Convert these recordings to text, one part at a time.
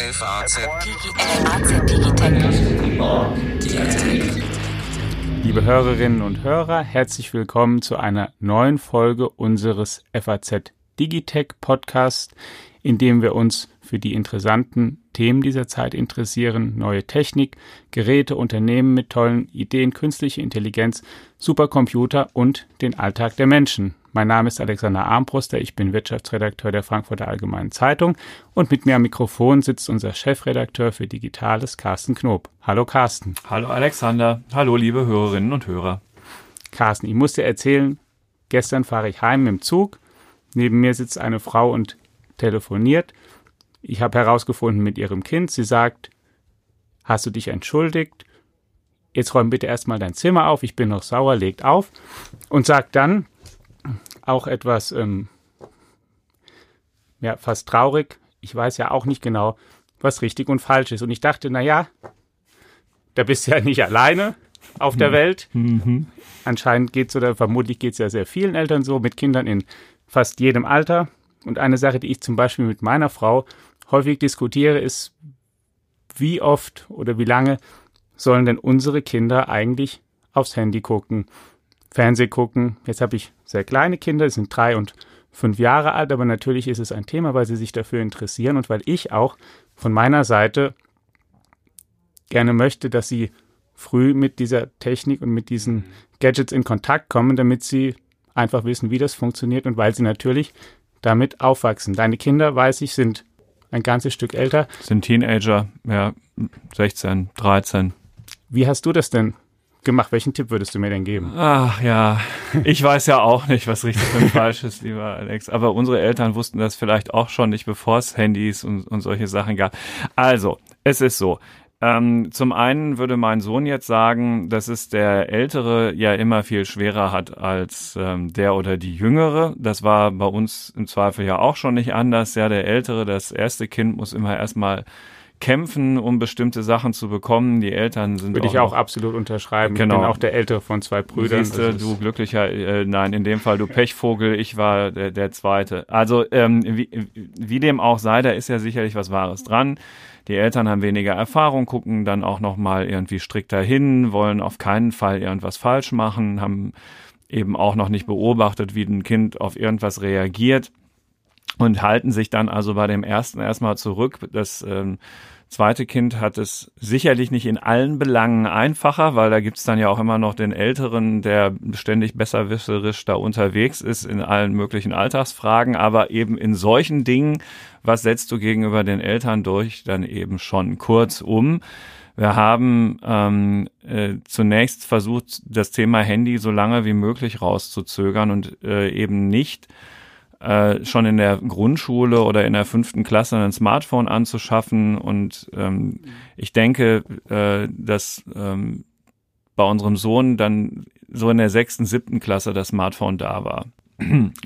FAZ Liebe Hörerinnen und Hörer, herzlich willkommen zu einer neuen Folge unseres FAZ Digitech Podcast, in dem wir uns für die interessanten Themen dieser Zeit interessieren, neue Technik, Geräte, Unternehmen mit tollen Ideen, künstliche Intelligenz, Supercomputer und den Alltag der Menschen. Mein Name ist Alexander Armbruster, ich bin Wirtschaftsredakteur der Frankfurter Allgemeinen Zeitung und mit mir am Mikrofon sitzt unser Chefredakteur für Digitales, Carsten Knob. Hallo Carsten. Hallo Alexander. Hallo liebe Hörerinnen und Hörer. Carsten, ich muss dir erzählen, gestern fahre ich heim im Zug, neben mir sitzt eine Frau und telefoniert. Ich habe herausgefunden mit ihrem Kind, sie sagt, hast du dich entschuldigt? Jetzt räum bitte erstmal dein Zimmer auf, ich bin noch sauer, legt auf und sagt dann, auch etwas, ähm, ja, fast traurig. Ich weiß ja auch nicht genau, was richtig und falsch ist. Und ich dachte, na ja, da bist du ja nicht alleine auf der mhm. Welt. Mhm. Anscheinend geht es oder vermutlich geht es ja sehr vielen Eltern so, mit Kindern in fast jedem Alter. Und eine Sache, die ich zum Beispiel mit meiner Frau häufig diskutiere, ist, wie oft oder wie lange sollen denn unsere Kinder eigentlich aufs Handy gucken? Fernseh gucken. Jetzt habe ich sehr kleine Kinder, die sind drei und fünf Jahre alt, aber natürlich ist es ein Thema, weil sie sich dafür interessieren und weil ich auch von meiner Seite gerne möchte, dass sie früh mit dieser Technik und mit diesen Gadgets in Kontakt kommen, damit sie einfach wissen, wie das funktioniert und weil sie natürlich damit aufwachsen. Deine Kinder, weiß ich, sind ein ganzes Stück älter. Sind Teenager, ja, 16, 13. Wie hast du das denn gemacht. Welchen Tipp würdest du mir denn geben? Ach ja, ich weiß ja auch nicht, was richtig und falsch ist, lieber Alex. Aber unsere Eltern wussten das vielleicht auch schon nicht, bevor es Handys und, und solche Sachen gab. Also, es ist so. Ähm, zum einen würde mein Sohn jetzt sagen, dass es der Ältere ja immer viel schwerer hat als ähm, der oder die Jüngere. Das war bei uns im Zweifel ja auch schon nicht anders. Ja, der Ältere, das erste Kind muss immer erstmal kämpfen, um bestimmte Sachen zu bekommen. Die Eltern sind Würde ich auch absolut unterschreiben. Genau. Ich bin auch der ältere von zwei Brüdern. Siehste, du glücklicher, äh, nein, in dem Fall du Pechvogel, ich war der, der Zweite. Also ähm, wie, wie dem auch sei, da ist ja sicherlich was Wahres dran. Die Eltern haben weniger Erfahrung, gucken dann auch noch mal irgendwie strikter hin, wollen auf keinen Fall irgendwas falsch machen, haben eben auch noch nicht beobachtet, wie ein Kind auf irgendwas reagiert und halten sich dann also bei dem ersten erstmal zurück. Das ähm, zweite Kind hat es sicherlich nicht in allen Belangen einfacher, weil da gibt's dann ja auch immer noch den Älteren, der ständig besserwisserisch da unterwegs ist in allen möglichen Alltagsfragen, aber eben in solchen Dingen, was setzt du gegenüber den Eltern durch, dann eben schon kurz um. Wir haben ähm, äh, zunächst versucht, das Thema Handy so lange wie möglich rauszuzögern und äh, eben nicht äh, schon in der Grundschule oder in der fünften Klasse ein Smartphone anzuschaffen. Und ähm, ich denke, äh, dass ähm, bei unserem Sohn dann so in der sechsten, siebten Klasse das Smartphone da war.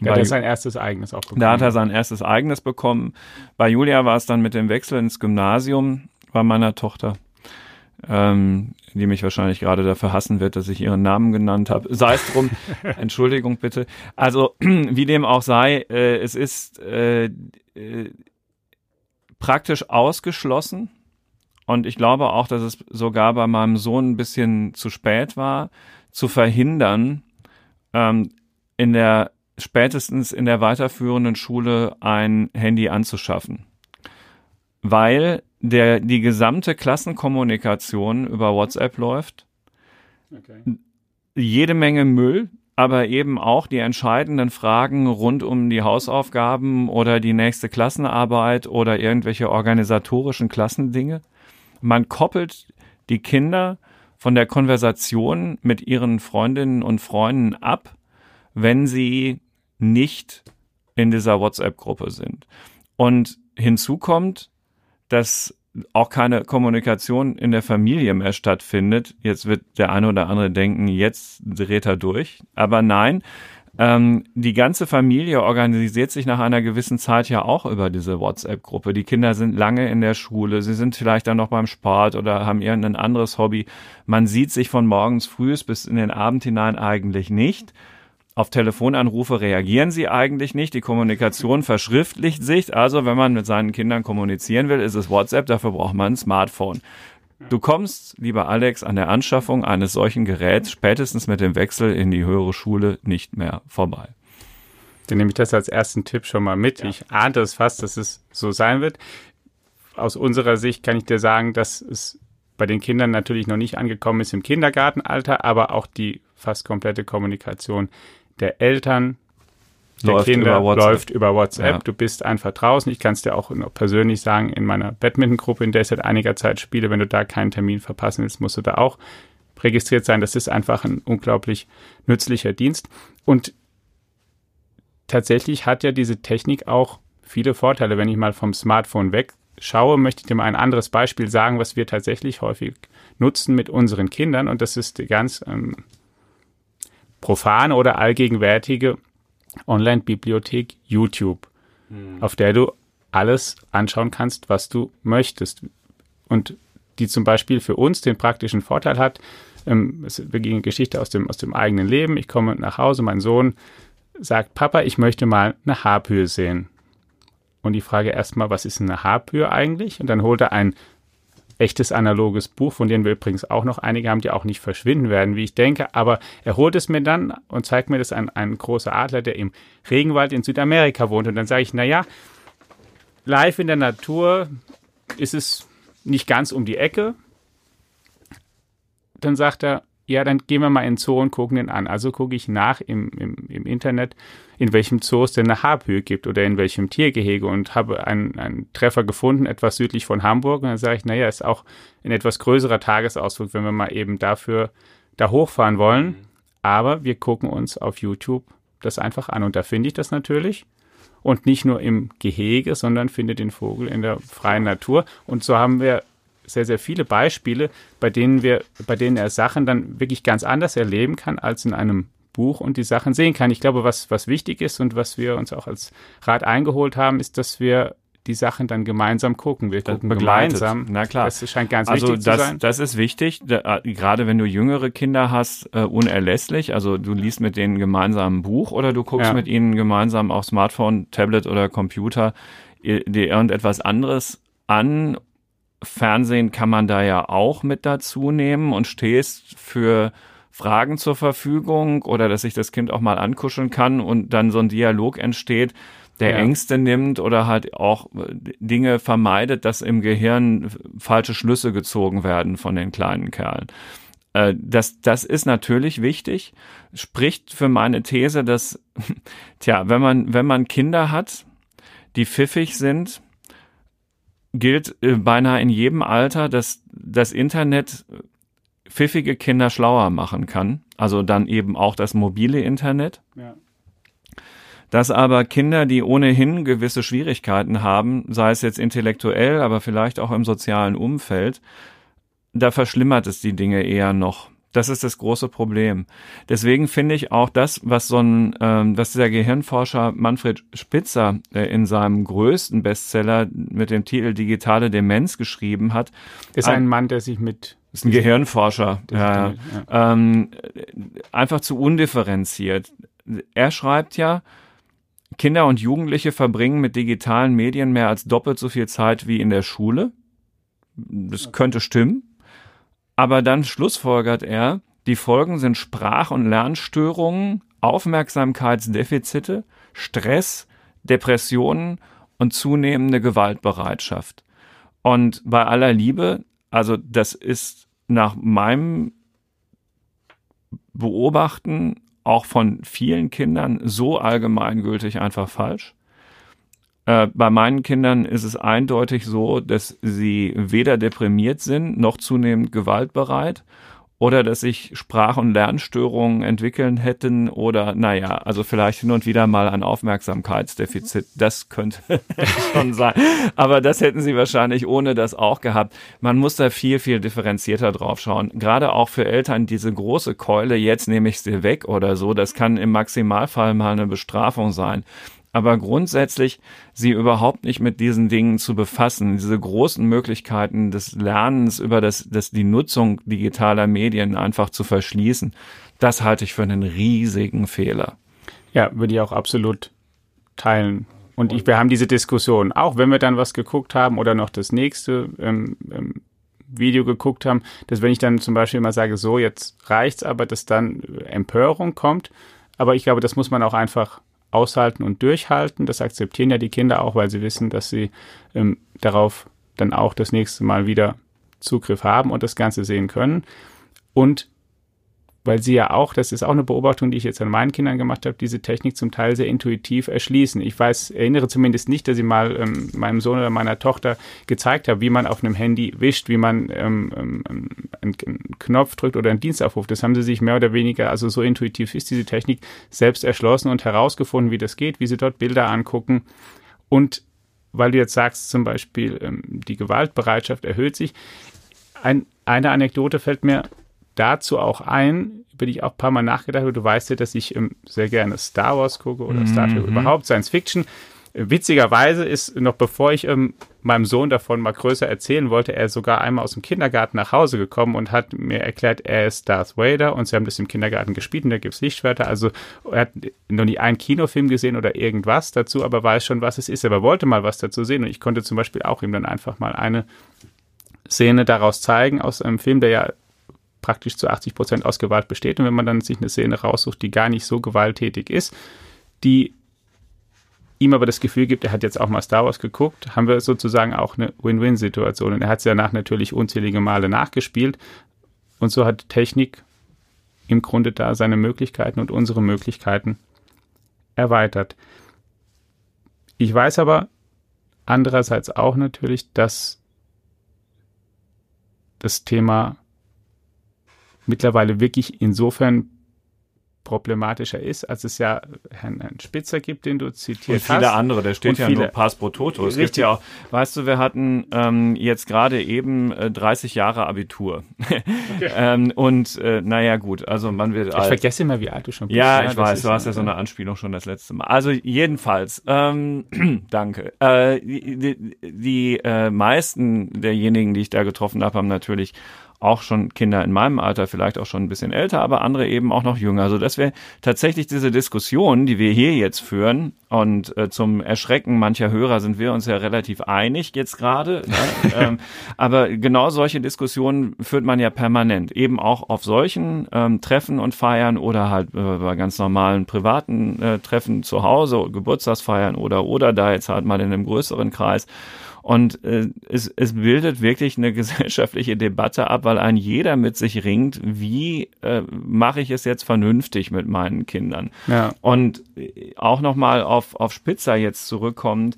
Da hat er sein erstes eigenes auch bekommen. Da hat er sein erstes eigenes bekommen. Bei Julia war es dann mit dem Wechsel ins Gymnasium bei meiner Tochter ähm, die mich wahrscheinlich gerade dafür hassen wird, dass ich ihren Namen genannt habe. Sei es drum, Entschuldigung bitte. Also wie dem auch sei, äh, es ist äh, äh, praktisch ausgeschlossen und ich glaube auch, dass es sogar bei meinem Sohn ein bisschen zu spät war, zu verhindern, ähm, in der spätestens in der weiterführenden Schule ein Handy anzuschaffen. Weil der die gesamte Klassenkommunikation über WhatsApp läuft. Okay. Jede Menge Müll, aber eben auch die entscheidenden Fragen rund um die Hausaufgaben oder die nächste Klassenarbeit oder irgendwelche organisatorischen Klassendinge. Man koppelt die Kinder von der Konversation mit ihren Freundinnen und Freunden ab, wenn sie nicht in dieser WhatsApp-Gruppe sind. Und hinzu kommt, dass auch keine Kommunikation in der Familie mehr stattfindet. Jetzt wird der eine oder andere denken, jetzt dreht er durch. Aber nein, ähm, die ganze Familie organisiert sich nach einer gewissen Zeit ja auch über diese WhatsApp-Gruppe. Die Kinder sind lange in der Schule, sie sind vielleicht dann noch beim Sport oder haben irgendein anderes Hobby. Man sieht sich von morgens frühs bis in den Abend hinein eigentlich nicht. Auf Telefonanrufe reagieren sie eigentlich nicht. Die Kommunikation verschriftlicht sich. Also, wenn man mit seinen Kindern kommunizieren will, ist es WhatsApp. Dafür braucht man ein Smartphone. Du kommst, lieber Alex, an der Anschaffung eines solchen Geräts spätestens mit dem Wechsel in die höhere Schule nicht mehr vorbei. Dann nehme ich das als ersten Tipp schon mal mit. Ja. Ich ahnte es fast, dass es so sein wird. Aus unserer Sicht kann ich dir sagen, dass es bei den Kindern natürlich noch nicht angekommen ist im Kindergartenalter, aber auch die fast komplette Kommunikation der Eltern, der läuft Kinder über läuft über WhatsApp. Ja. Du bist einfach draußen. Ich kann es dir auch persönlich sagen, in meiner Badminton-Gruppe, in der ich seit einiger Zeit spiele, wenn du da keinen Termin verpassen willst, musst du da auch registriert sein. Das ist einfach ein unglaublich nützlicher Dienst. Und tatsächlich hat ja diese Technik auch viele Vorteile. Wenn ich mal vom Smartphone wegschaue, möchte ich dir mal ein anderes Beispiel sagen, was wir tatsächlich häufig nutzen mit unseren Kindern. Und das ist die ganz ähm, profane oder allgegenwärtige Online-Bibliothek YouTube, mhm. auf der du alles anschauen kannst, was du möchtest. Und die zum Beispiel für uns den praktischen Vorteil hat, ähm, es wirklich eine Geschichte aus dem, aus dem eigenen Leben. Ich komme nach Hause, mein Sohn sagt, Papa, ich möchte mal eine Haarpühe sehen. Und die Frage erstmal, was ist eine Haarpühe eigentlich? Und dann holt er ein echtes analoges Buch, von denen wir übrigens auch noch einige haben, die auch nicht verschwinden werden, wie ich denke. Aber er holt es mir dann und zeigt mir das an ein großer Adler, der im Regenwald in Südamerika wohnt. Und dann sage ich, naja, live in der Natur ist es nicht ganz um die Ecke. Dann sagt er, ja, dann gehen wir mal in den Zoo und gucken den an. Also gucke ich nach im, im, im Internet, in welchem Zoo es denn eine Haarpühe gibt oder in welchem Tiergehege und habe einen, einen Treffer gefunden, etwas südlich von Hamburg. Und dann sage ich, naja, ist auch ein etwas größerer Tagesausflug, wenn wir mal eben dafür da hochfahren wollen. Mhm. Aber wir gucken uns auf YouTube das einfach an. Und da finde ich das natürlich. Und nicht nur im Gehege, sondern finde den Vogel in der freien Natur. Und so haben wir sehr, sehr viele Beispiele, bei denen wir, bei denen er Sachen dann wirklich ganz anders erleben kann als in einem Buch und die Sachen sehen kann. Ich glaube, was, was wichtig ist und was wir uns auch als Rat eingeholt haben, ist, dass wir die Sachen dann gemeinsam gucken. Wir gucken begleitet. gemeinsam. Na klar. Das scheint ganz also wichtig das, zu sein. Das ist wichtig, da, äh, gerade wenn du jüngere Kinder hast, äh, unerlässlich. Also du liest mit denen gemeinsam ein Buch oder du guckst ja. mit ihnen gemeinsam auf Smartphone, Tablet oder Computer dir irgendetwas anderes an Fernsehen kann man da ja auch mit dazu nehmen und stehst für Fragen zur Verfügung oder dass sich das Kind auch mal ankuscheln kann und dann so ein Dialog entsteht, der ja. Ängste nimmt oder halt auch Dinge vermeidet, dass im Gehirn falsche Schlüsse gezogen werden von den kleinen Kerlen. Äh, das, das ist natürlich wichtig, spricht für meine These, dass, tja, wenn man, wenn man Kinder hat, die pfiffig sind, gilt äh, beinahe in jedem Alter, dass das Internet pfiffige Kinder schlauer machen kann. Also dann eben auch das mobile Internet. Ja. Dass aber Kinder, die ohnehin gewisse Schwierigkeiten haben, sei es jetzt intellektuell, aber vielleicht auch im sozialen Umfeld, da verschlimmert es die Dinge eher noch. Das ist das große Problem. Deswegen finde ich auch das, was so ein, ähm, was dieser Gehirnforscher Manfred Spitzer äh, in seinem größten Bestseller mit dem Titel Digitale Demenz geschrieben hat. Ist ein, ein Mann, der sich mit ist ein Gehirnforscher, ja, ja. Ähm, einfach zu undifferenziert. Er schreibt ja, Kinder und Jugendliche verbringen mit digitalen Medien mehr als doppelt so viel Zeit wie in der Schule. Das könnte stimmen. Aber dann schlussfolgert er, die Folgen sind Sprach- und Lernstörungen, Aufmerksamkeitsdefizite, Stress, Depressionen und zunehmende Gewaltbereitschaft. Und bei aller Liebe, also das ist nach meinem Beobachten auch von vielen Kindern so allgemeingültig einfach falsch. Äh, bei meinen Kindern ist es eindeutig so, dass sie weder deprimiert sind noch zunehmend gewaltbereit oder dass sich Sprach- und Lernstörungen entwickeln hätten oder naja, also vielleicht hin und wieder mal ein Aufmerksamkeitsdefizit. Das könnte schon sein. Aber das hätten sie wahrscheinlich ohne das auch gehabt. Man muss da viel, viel differenzierter drauf schauen. Gerade auch für Eltern diese große Keule, jetzt nehme ich sie weg oder so, das kann im Maximalfall mal eine Bestrafung sein. Aber grundsätzlich sie überhaupt nicht mit diesen Dingen zu befassen, diese großen Möglichkeiten des Lernens über das, das die Nutzung digitaler Medien einfach zu verschließen, das halte ich für einen riesigen Fehler. Ja, würde ich auch absolut teilen. Und ich, wir haben diese Diskussion, auch wenn wir dann was geguckt haben oder noch das nächste ähm, ähm, Video geguckt haben, dass wenn ich dann zum Beispiel mal sage, so, jetzt reicht's, aber dass dann Empörung kommt. Aber ich glaube, das muss man auch einfach aushalten und durchhalten. Das akzeptieren ja die Kinder auch, weil sie wissen, dass sie ähm, darauf dann auch das nächste Mal wieder Zugriff haben und das Ganze sehen können. Und weil sie ja auch, das ist auch eine Beobachtung, die ich jetzt an meinen Kindern gemacht habe, diese Technik zum Teil sehr intuitiv erschließen. Ich weiß, erinnere zumindest nicht, dass ich mal ähm, meinem Sohn oder meiner Tochter gezeigt habe, wie man auf einem Handy wischt, wie man ähm, ähm, einen, einen Knopf drückt oder einen Dienst aufruft. Das haben sie sich mehr oder weniger, also so intuitiv ist diese Technik, selbst erschlossen und herausgefunden, wie das geht, wie sie dort Bilder angucken. Und weil du jetzt sagst, zum Beispiel, ähm, die Gewaltbereitschaft erhöht sich. Ein, eine Anekdote fällt mir dazu auch ein, über die ich auch ein paar Mal nachgedacht habe. Du weißt ja, dass ich ähm, sehr gerne Star Wars gucke oder Star Trek mhm. überhaupt, Science Fiction. Witzigerweise ist, noch bevor ich ähm, meinem Sohn davon mal größer erzählen wollte, er sogar einmal aus dem Kindergarten nach Hause gekommen und hat mir erklärt, er ist Darth Vader und sie haben das im Kindergarten gespielt und da gibt's Lichtschwerter. Also er hat noch nie einen Kinofilm gesehen oder irgendwas dazu, aber weiß schon, was es ist. Aber wollte mal was dazu sehen und ich konnte zum Beispiel auch ihm dann einfach mal eine Szene daraus zeigen aus einem Film, der ja praktisch zu 80 Prozent aus Gewalt besteht. Und wenn man dann sich eine Szene raussucht, die gar nicht so gewalttätig ist, die ihm aber das Gefühl gibt, er hat jetzt auch mal Star Wars geguckt, haben wir sozusagen auch eine Win-Win-Situation. Und er hat es danach natürlich unzählige Male nachgespielt. Und so hat Technik im Grunde da seine Möglichkeiten und unsere Möglichkeiten erweitert. Ich weiß aber andererseits auch natürlich, dass das Thema mittlerweile wirklich insofern problematischer ist, als es ja Herrn, Herrn Spitzer gibt, den du zitiert hast. Und viele hast. andere, der steht und ja viele. nur Pass pro Toto. Es gibt ja auch, weißt du, wir hatten ähm, jetzt gerade eben äh, 30 Jahre Abitur. Okay. ähm, und äh, naja, gut, also man wird Ich alt. vergesse immer, wie alt du schon bist. Ja, ich weiß, du hast ja so eine Anspielung schon das letzte Mal. Also jedenfalls, ähm, danke. Äh, die die, die äh, meisten derjenigen, die ich da getroffen habe, haben natürlich auch schon Kinder in meinem Alter, vielleicht auch schon ein bisschen älter, aber andere eben auch noch jünger. Also dass wir tatsächlich diese Diskussion, die wir hier jetzt führen, und äh, zum Erschrecken mancher Hörer sind wir uns ja relativ einig jetzt gerade. Ne? ähm, aber genau solche Diskussionen führt man ja permanent, eben auch auf solchen ähm, Treffen und Feiern oder halt äh, bei ganz normalen privaten äh, Treffen zu Hause, Geburtstagsfeiern oder oder da jetzt halt mal in einem größeren Kreis. Und äh, es, es bildet wirklich eine gesellschaftliche Debatte ab, weil ein jeder mit sich ringt, wie äh, mache ich es jetzt vernünftig mit meinen Kindern. Ja. Und äh, auch nochmal auf, auf Spitzer jetzt zurückkommend,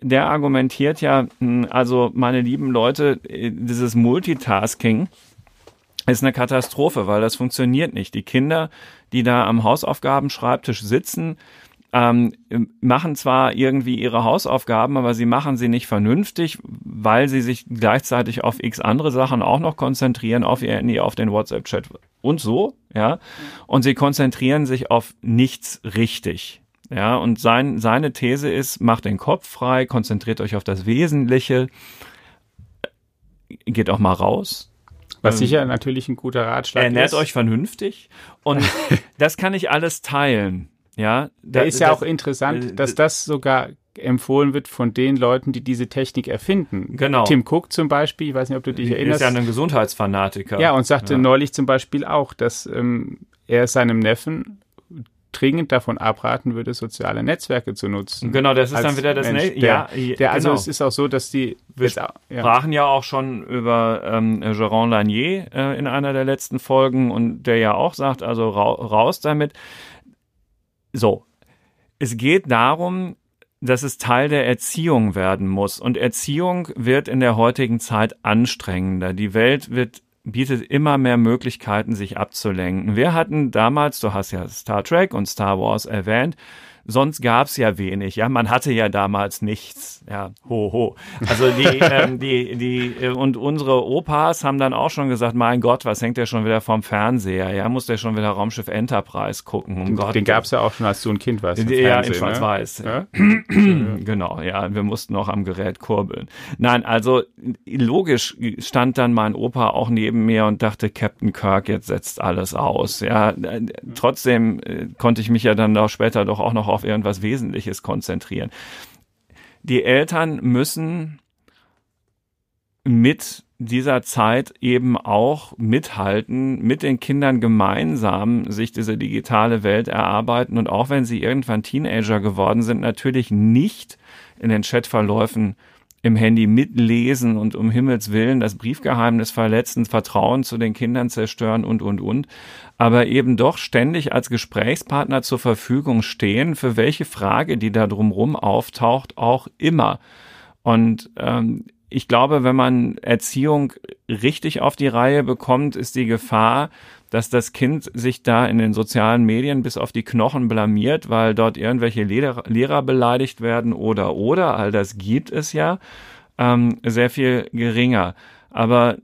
der argumentiert ja, hm, also meine lieben Leute, äh, dieses Multitasking, ist eine Katastrophe, weil das funktioniert nicht. Die Kinder, die da am Hausaufgabenschreibtisch sitzen, ähm, machen zwar irgendwie ihre Hausaufgaben, aber sie machen sie nicht vernünftig, weil sie sich gleichzeitig auf x andere Sachen auch noch konzentrieren, auf ihr Handy, auf den WhatsApp-Chat und so, ja. Und sie konzentrieren sich auf nichts richtig. Ja, und sein, seine These ist, macht den Kopf frei, konzentriert euch auf das Wesentliche, geht auch mal raus, was ähm, sicher natürlich ein guter Ratschlag ernährt ist. Ernährt euch vernünftig und das kann ich alles teilen. Ja, da ist ja das, auch interessant, äh, dass das sogar empfohlen wird von den Leuten, die diese Technik erfinden. Genau. Tim Cook zum Beispiel, ich weiß nicht, ob du dich ist erinnerst. Ist ja ein Gesundheitsfanatiker. Ja, und sagte ja. neulich zum Beispiel auch, dass ähm, er seinem Neffen dringend davon abraten würde, soziale Netzwerke zu nutzen. Genau, das ist dann wieder das Mensch, der, ja, der, Also genau. es ist auch so, dass die wir jetzt, sprachen ja. ja auch schon über ähm, Jérôme Lanier äh, in einer der letzten Folgen und der ja auch sagt, also ra raus damit. So, es geht darum, dass es Teil der Erziehung werden muss. Und Erziehung wird in der heutigen Zeit anstrengender. Die Welt wird bietet immer mehr Möglichkeiten, sich abzulenken. Wir hatten damals, du hast ja Star Trek und Star Wars erwähnt, sonst gab's ja wenig. Ja, man hatte ja damals nichts. Ja, ho ho. Also die, ähm, die, die äh, und unsere Opas haben dann auch schon gesagt, mein Gott, was hängt der schon wieder vom Fernseher? Ja, muss der schon wieder Raumschiff Enterprise gucken? Um den, Gott. den gab's ja auch schon, als du ein Kind warst. Ja, in Schwarz-Weiß. Ne? Ja? genau, ja, wir mussten auch am Gerät kurbeln. Nein, also logisch stand dann mein Opa auch neben mir und dachte, Captain Kirk, jetzt setzt alles aus. Ja, äh, trotzdem äh, konnte ich mich ja dann auch später doch auch noch auf irgendwas Wesentliches konzentrieren. Die Eltern müssen mit dieser Zeit eben auch mithalten, mit den Kindern gemeinsam sich diese digitale Welt erarbeiten und auch wenn sie irgendwann Teenager geworden sind, natürlich nicht in den Chatverläufen im Handy mitlesen und um Himmels Willen das Briefgeheimnis verletzen, Vertrauen zu den Kindern zerstören und, und, und, aber eben doch ständig als Gesprächspartner zur Verfügung stehen, für welche Frage, die da drumrum auftaucht, auch immer. Und ähm, ich glaube, wenn man Erziehung richtig auf die Reihe bekommt, ist die Gefahr, dass das Kind sich da in den sozialen Medien bis auf die Knochen blamiert, weil dort irgendwelche Lehrer, Lehrer beleidigt werden oder oder, all das gibt es ja, ähm, sehr viel geringer. Aber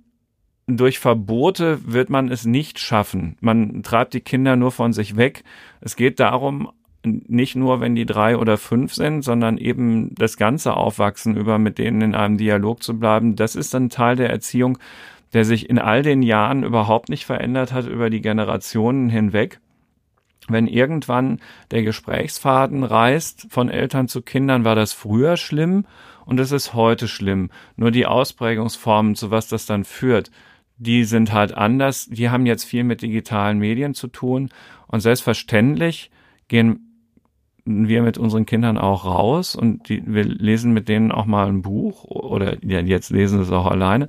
durch Verbote wird man es nicht schaffen. Man treibt die Kinder nur von sich weg. Es geht darum, nicht nur, wenn die drei oder fünf sind, sondern eben das ganze Aufwachsen über mit denen in einem Dialog zu bleiben. Das ist ein Teil der Erziehung, der sich in all den Jahren überhaupt nicht verändert hat über die Generationen hinweg. Wenn irgendwann der Gesprächsfaden reißt von Eltern zu Kindern, war das früher schlimm und es ist heute schlimm. Nur die Ausprägungsformen, zu was das dann führt, die sind halt anders. Die haben jetzt viel mit digitalen Medien zu tun und selbstverständlich gehen wir mit unseren Kindern auch raus und die, wir lesen mit denen auch mal ein Buch oder ja, jetzt lesen sie es auch alleine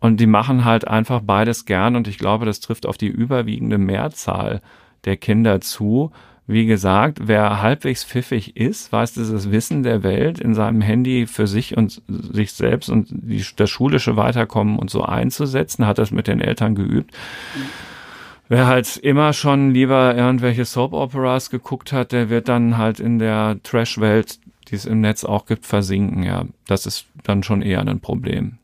und die machen halt einfach beides gern und ich glaube, das trifft auf die überwiegende Mehrzahl der Kinder zu. Wie gesagt, wer halbwegs pfiffig ist, weiß dieses Wissen der Welt in seinem Handy für sich und sich selbst und die, das schulische Weiterkommen und so einzusetzen, hat das mit den Eltern geübt. Wer halt immer schon lieber irgendwelche Soap Operas geguckt hat, der wird dann halt in der Trash-Welt, die es im Netz auch gibt, versinken. Ja, das ist dann schon eher ein Problem.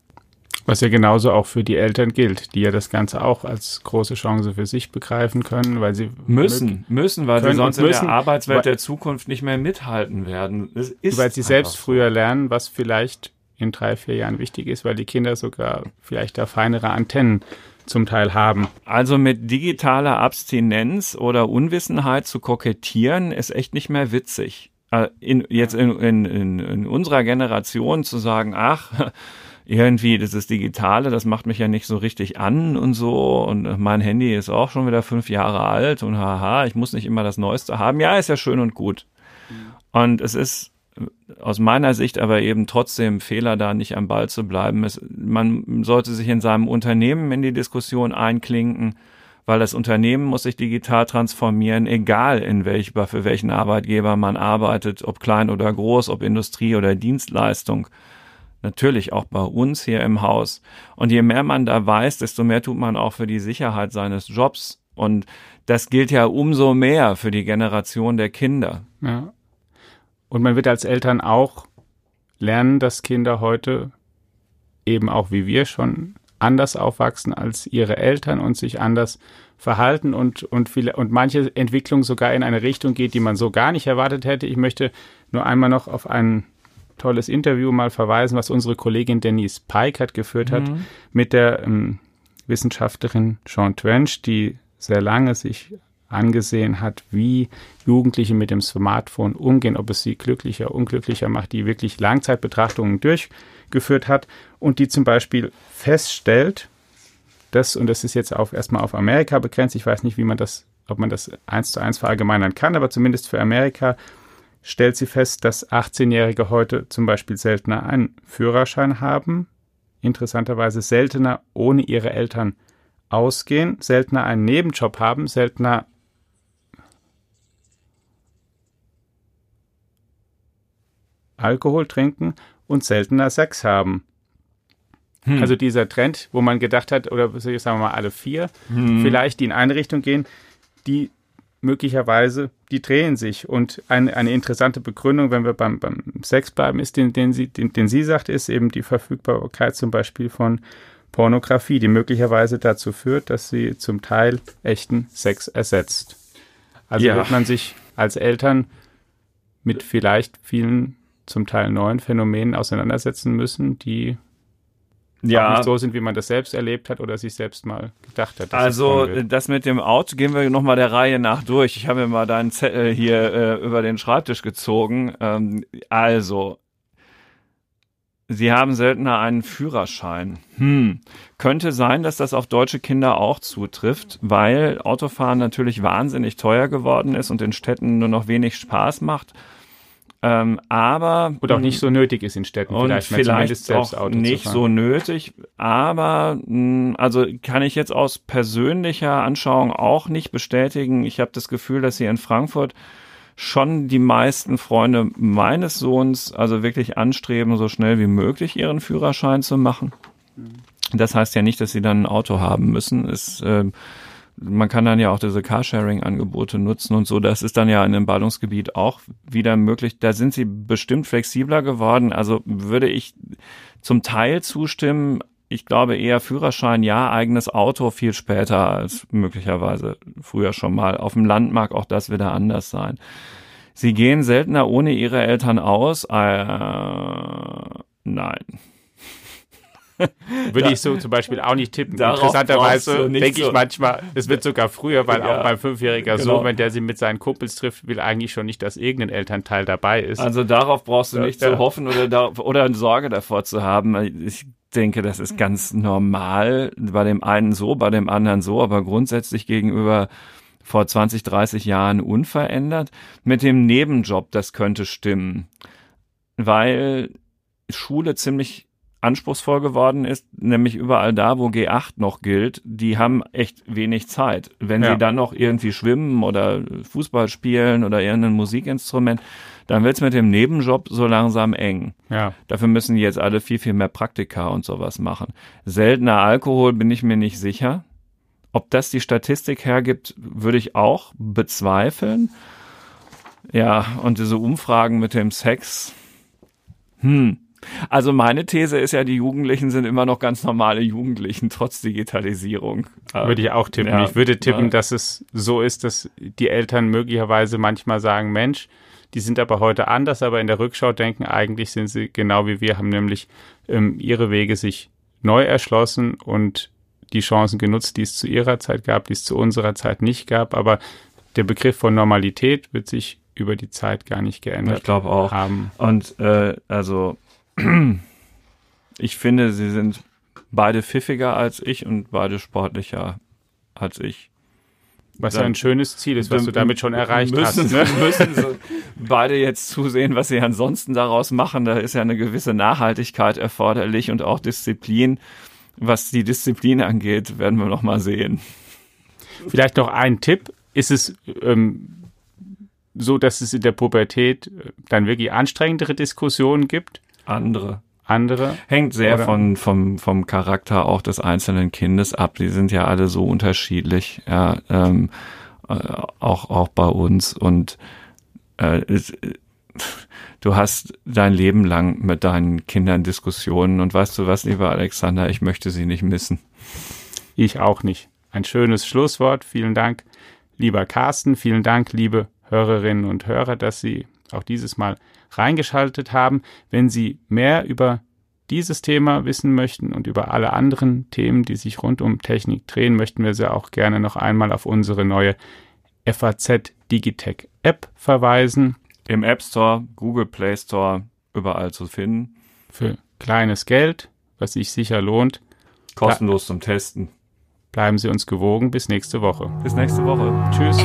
Was ja genauso auch für die Eltern gilt, die ja das Ganze auch als große Chance für sich begreifen können, weil sie müssen, müssen, weil sie sonst müssen, in der Arbeitswelt der Zukunft nicht mehr mithalten werden. weil sie selbst so. früher lernen, was vielleicht in drei, vier Jahren wichtig ist, weil die Kinder sogar vielleicht da feinere Antennen zum Teil haben. Also mit digitaler Abstinenz oder Unwissenheit zu kokettieren, ist echt nicht mehr witzig. Äh, in, jetzt in, in, in unserer Generation zu sagen, ach, irgendwie das ist Digitale, das macht mich ja nicht so richtig an und so. Und mein Handy ist auch schon wieder fünf Jahre alt und haha, ich muss nicht immer das Neueste haben. Ja, ist ja schön und gut. Mhm. Und es ist aus meiner Sicht aber eben trotzdem Fehler, da nicht am Ball zu bleiben. Es, man sollte sich in seinem Unternehmen in die Diskussion einklinken, weil das Unternehmen muss sich digital transformieren, egal in welch, für welchen Arbeitgeber man arbeitet, ob klein oder groß, ob Industrie oder Dienstleistung natürlich auch bei uns hier im Haus. Und je mehr man da weiß, desto mehr tut man auch für die Sicherheit seines Jobs. Und das gilt ja umso mehr für die Generation der Kinder. Ja. Und man wird als Eltern auch lernen, dass Kinder heute eben auch wie wir schon anders aufwachsen als ihre Eltern und sich anders verhalten und, und viele, und manche Entwicklung sogar in eine Richtung geht, die man so gar nicht erwartet hätte. Ich möchte nur einmal noch auf einen tolles Interview mal verweisen, was unsere Kollegin Denise Pike hat geführt hat mhm. mit der ähm, Wissenschaftlerin Sean Twench, die sehr lange sich angesehen hat, wie Jugendliche mit dem Smartphone umgehen, ob es sie glücklicher, unglücklicher macht, die wirklich Langzeitbetrachtungen durchgeführt hat und die zum Beispiel feststellt, dass, und das ist jetzt auch erstmal auf Amerika begrenzt, ich weiß nicht, wie man das, ob man das eins zu eins verallgemeinern kann, aber zumindest für Amerika stellt sie fest, dass 18-Jährige heute zum Beispiel seltener einen Führerschein haben, interessanterweise seltener ohne ihre Eltern ausgehen, seltener einen Nebenjob haben, seltener Alkohol trinken und seltener Sex haben. Hm. Also dieser Trend, wo man gedacht hat, oder sagen wir mal alle vier, hm. vielleicht die in eine Richtung gehen, die möglicherweise, die drehen sich. Und eine, eine interessante Begründung, wenn wir beim, beim Sex bleiben, ist, den, den, sie, den, den sie sagt, ist eben die Verfügbarkeit zum Beispiel von Pornografie, die möglicherweise dazu führt, dass sie zum Teil echten Sex ersetzt. Also ja. wird man sich als Eltern mit vielleicht vielen zum Teil neuen Phänomenen auseinandersetzen müssen, die ja. nicht so sind, wie man das selbst erlebt hat oder sich selbst mal gedacht hat. Also das mit dem Auto gehen wir nochmal der Reihe nach durch. Ich habe mir mal deinen Zettel hier äh, über den Schreibtisch gezogen. Ähm, also, Sie haben seltener einen Führerschein. Hm. Könnte sein, dass das auf deutsche Kinder auch zutrifft, weil Autofahren natürlich wahnsinnig teuer geworden ist und in Städten nur noch wenig Spaß macht. Ähm, aber und auch nicht so nötig ist in Städten und vielleicht, vielleicht selbst auch Auto nicht so nötig. Aber mh, also kann ich jetzt aus persönlicher Anschauung auch nicht bestätigen. Ich habe das Gefühl, dass hier in Frankfurt schon die meisten Freunde meines Sohns also wirklich anstreben, so schnell wie möglich ihren Führerschein zu machen. Mhm. Das heißt ja nicht, dass sie dann ein Auto haben müssen. Es äh, man kann dann ja auch diese Carsharing-Angebote nutzen und so. Das ist dann ja in dem Ballungsgebiet auch wieder möglich. Da sind sie bestimmt flexibler geworden. Also würde ich zum Teil zustimmen. Ich glaube eher Führerschein, ja, eigenes Auto viel später als möglicherweise früher schon mal. Auf dem Land mag auch das wieder anders sein. Sie gehen seltener ohne ihre Eltern aus. Äh, nein. Würde ich so zum Beispiel auch nicht tippen. Interessanterweise denke ich manchmal, es wird sogar früher, weil ja, auch beim Fünfjähriger genau. so, wenn der sie mit seinen Kumpels trifft, will eigentlich schon nicht, dass irgendein Elternteil dabei ist. Also darauf brauchst du nicht ja. zu hoffen oder, da, oder eine Sorge davor zu haben. Ich denke, das ist ganz normal. Bei dem einen so, bei dem anderen so, aber grundsätzlich gegenüber vor 20, 30 Jahren unverändert. Mit dem Nebenjob, das könnte stimmen. Weil Schule ziemlich anspruchsvoll geworden ist, nämlich überall da, wo G8 noch gilt, die haben echt wenig Zeit. Wenn ja. sie dann noch irgendwie schwimmen oder Fußball spielen oder irgendein Musikinstrument, dann wird's mit dem Nebenjob so langsam eng. Ja. Dafür müssen jetzt alle viel, viel mehr Praktika und sowas machen. Seltener Alkohol bin ich mir nicht sicher. Ob das die Statistik hergibt, würde ich auch bezweifeln. Ja, und diese Umfragen mit dem Sex, hm, also meine These ist ja, die Jugendlichen sind immer noch ganz normale Jugendlichen, trotz Digitalisierung. Würde ich auch tippen. Ja, ich würde tippen, ja. dass es so ist, dass die Eltern möglicherweise manchmal sagen, Mensch, die sind aber heute anders, aber in der Rückschau denken, eigentlich sind sie genau wie wir, haben nämlich ähm, ihre Wege sich neu erschlossen und die Chancen genutzt, die es zu ihrer Zeit gab, die es zu unserer Zeit nicht gab. Aber der Begriff von Normalität wird sich über die Zeit gar nicht geändert ich glaube auch. haben. Und äh, also ich finde, sie sind beide pfiffiger als ich und beide sportlicher als ich. Was ja ein schönes Ziel ist, was du damit schon erreicht müssen, hast. Ne? Müssen so beide jetzt zusehen, was sie ansonsten daraus machen. Da ist ja eine gewisse Nachhaltigkeit erforderlich und auch Disziplin. Was die Disziplin angeht, werden wir noch mal sehen. Vielleicht noch ein Tipp. Ist es ähm, so, dass es in der Pubertät äh, dann wirklich anstrengendere Diskussionen gibt? Andere. Andere? Hängt sehr von, vom, vom Charakter auch des einzelnen Kindes ab. Die sind ja alle so unterschiedlich, ja, ähm, äh, auch, auch bei uns. Und äh, es, du hast dein Leben lang mit deinen Kindern Diskussionen und weißt du was, lieber Alexander, ich möchte sie nicht missen. Ich auch nicht. Ein schönes Schlusswort. Vielen Dank, lieber Carsten. Vielen Dank, liebe Hörerinnen und Hörer, dass Sie auch dieses Mal reingeschaltet haben. Wenn Sie mehr über dieses Thema wissen möchten und über alle anderen Themen, die sich rund um Technik drehen, möchten wir Sie auch gerne noch einmal auf unsere neue FAZ Digitech App verweisen. Im App Store, Google Play Store, überall zu finden. Für kleines Geld, was sich sicher lohnt. Kostenlos zum Testen. Bleiben Sie uns gewogen. Bis nächste Woche. Bis nächste Woche. Tschüss.